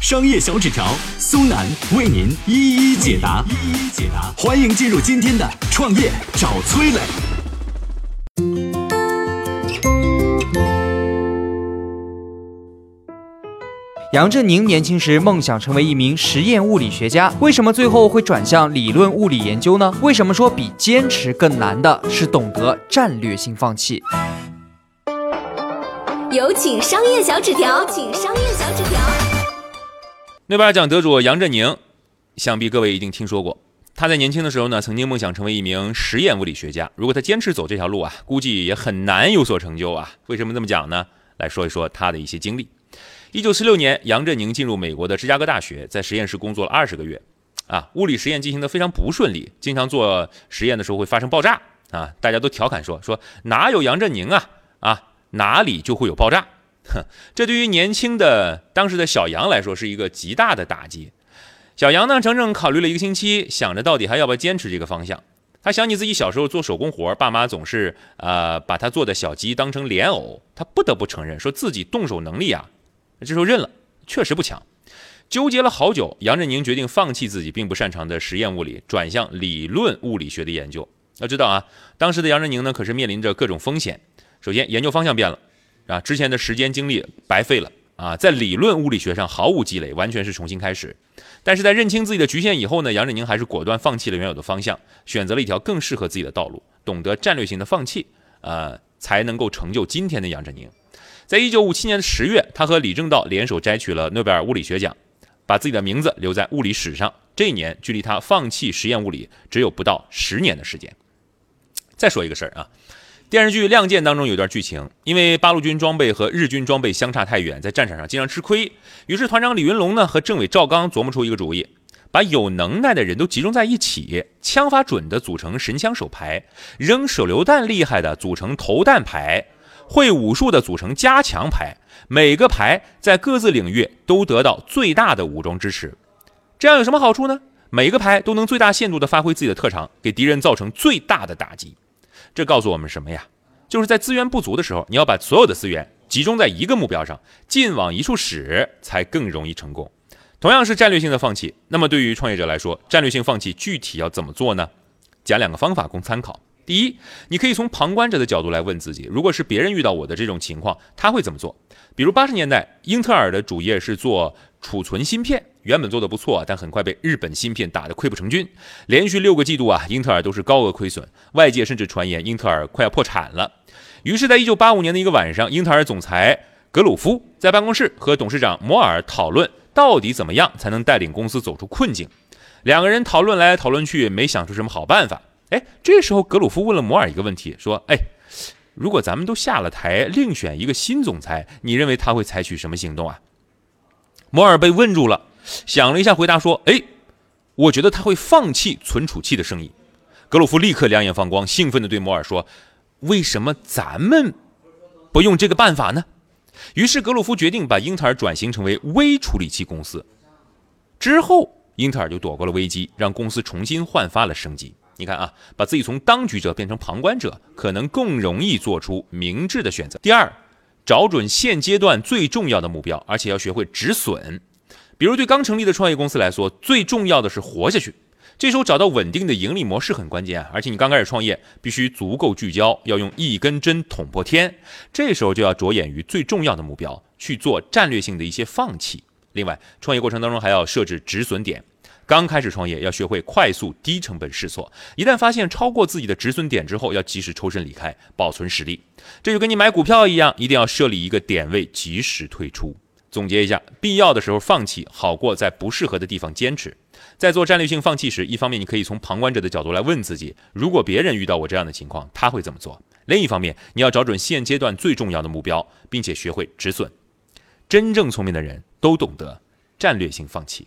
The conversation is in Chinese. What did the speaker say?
商业小纸条苏南为您一一解答，一一解答。欢迎进入今天的创业找崔磊。杨振宁年轻时梦想成为一名实验物理学家，为什么最后会转向理论物理研究呢？为什么说比坚持更难的是懂得战略性放弃？有请商业小纸条，请商业小纸条。诺贝尔奖得主杨振宁，想必各位一定听说过。他在年轻的时候呢，曾经梦想成为一名实验物理学家。如果他坚持走这条路啊，估计也很难有所成就啊。为什么这么讲呢？来说一说他的一些经历。一九四六年，杨振宁进入美国的芝加哥大学，在实验室工作了二十个月。啊，物理实验进行的非常不顺利，经常做实验的时候会发生爆炸。啊，大家都调侃说说哪有杨振宁啊？啊，哪里就会有爆炸。哼，这对于年轻的当时的小杨来说是一个极大的打击。小杨呢，整整考虑了一个星期，想着到底还要不要坚持这个方向。他想起自己小时候做手工活，爸妈总是呃把他做的小鸡当成莲藕，他不得不承认，说自己动手能力啊。这时候认了，确实不强。纠结了好久，杨振宁决定放弃自己并不擅长的实验物理，转向理论物理学的研究。要知道啊，当时的杨振宁呢，可是面临着各种风险。首先，研究方向变了，啊，之前的时间精力白费了啊，在理论物理学上毫无积累，完全是重新开始。但是在认清自己的局限以后呢，杨振宁还是果断放弃了原有的方向，选择了一条更适合自己的道路。懂得战略性的放弃，呃，才能够成就今天的杨振宁。在一九五七年的十月，他和李政道联手摘取了诺贝尔物理学奖，把自己的名字留在物理史上。这一年，距离他放弃实验物理只有不到十年的时间。再说一个事儿啊，电视剧《亮剑》当中有一段剧情，因为八路军装备和日军装备相差太远，在战场上经常吃亏。于是团长李云龙呢和政委赵刚琢磨出一个主意，把有能耐的人都集中在一起，枪法准的组成神枪手排，扔手榴弹厉害的组成投弹排。会武术的组成加强排，每个排在各自领域都得到最大的武装支持。这样有什么好处呢？每个排都能最大限度地发挥自己的特长，给敌人造成最大的打击。这告诉我们什么呀？就是在资源不足的时候，你要把所有的资源集中在一个目标上，劲往一处使，才更容易成功。同样是战略性的放弃，那么对于创业者来说，战略性放弃具体要怎么做呢？讲两个方法供参考。第一，你可以从旁观者的角度来问自己，如果是别人遇到我的这种情况，他会怎么做？比如八十年代，英特尔的主业是做储存芯片，原本做的不错，但很快被日本芯片打得溃不成军，连续六个季度啊，英特尔都是高额亏损，外界甚至传言英特尔快要破产了。于是，在一九八五年的一个晚上，英特尔总裁格鲁夫在办公室和董事长摩尔讨论，到底怎么样才能带领公司走出困境。两个人讨论来讨论去，没想出什么好办法。哎，这时候格鲁夫问了摩尔一个问题，说：“哎，如果咱们都下了台，另选一个新总裁，你认为他会采取什么行动啊？”摩尔被问住了，想了一下，回答说：“哎，我觉得他会放弃存储器的生意。”格鲁夫立刻两眼放光，兴奋地对摩尔说：“为什么咱们不用这个办法呢？”于是格鲁夫决定把英特尔转型成为微处理器公司。之后，英特尔就躲过了危机，让公司重新焕发了生机。你看啊，把自己从当局者变成旁观者，可能更容易做出明智的选择。第二，找准现阶段最重要的目标，而且要学会止损。比如对刚成立的创业公司来说，最重要的是活下去。这时候找到稳定的盈利模式很关键啊！而且你刚开始创业，必须足够聚焦，要用一根针捅破天。这时候就要着眼于最重要的目标，去做战略性的一些放弃。另外，创业过程当中还要设置止损点。刚开始创业，要学会快速、低成本试错。一旦发现超过自己的止损点之后，要及时抽身离开，保存实力。这就跟你买股票一样，一定要设立一个点位，及时退出。总结一下，必要的时候放弃，好过在不适合的地方坚持。在做战略性放弃时，一方面你可以从旁观者的角度来问自己：如果别人遇到我这样的情况，他会怎么做？另一方面，你要找准现阶段最重要的目标，并且学会止损。真正聪明的人都懂得战略性放弃。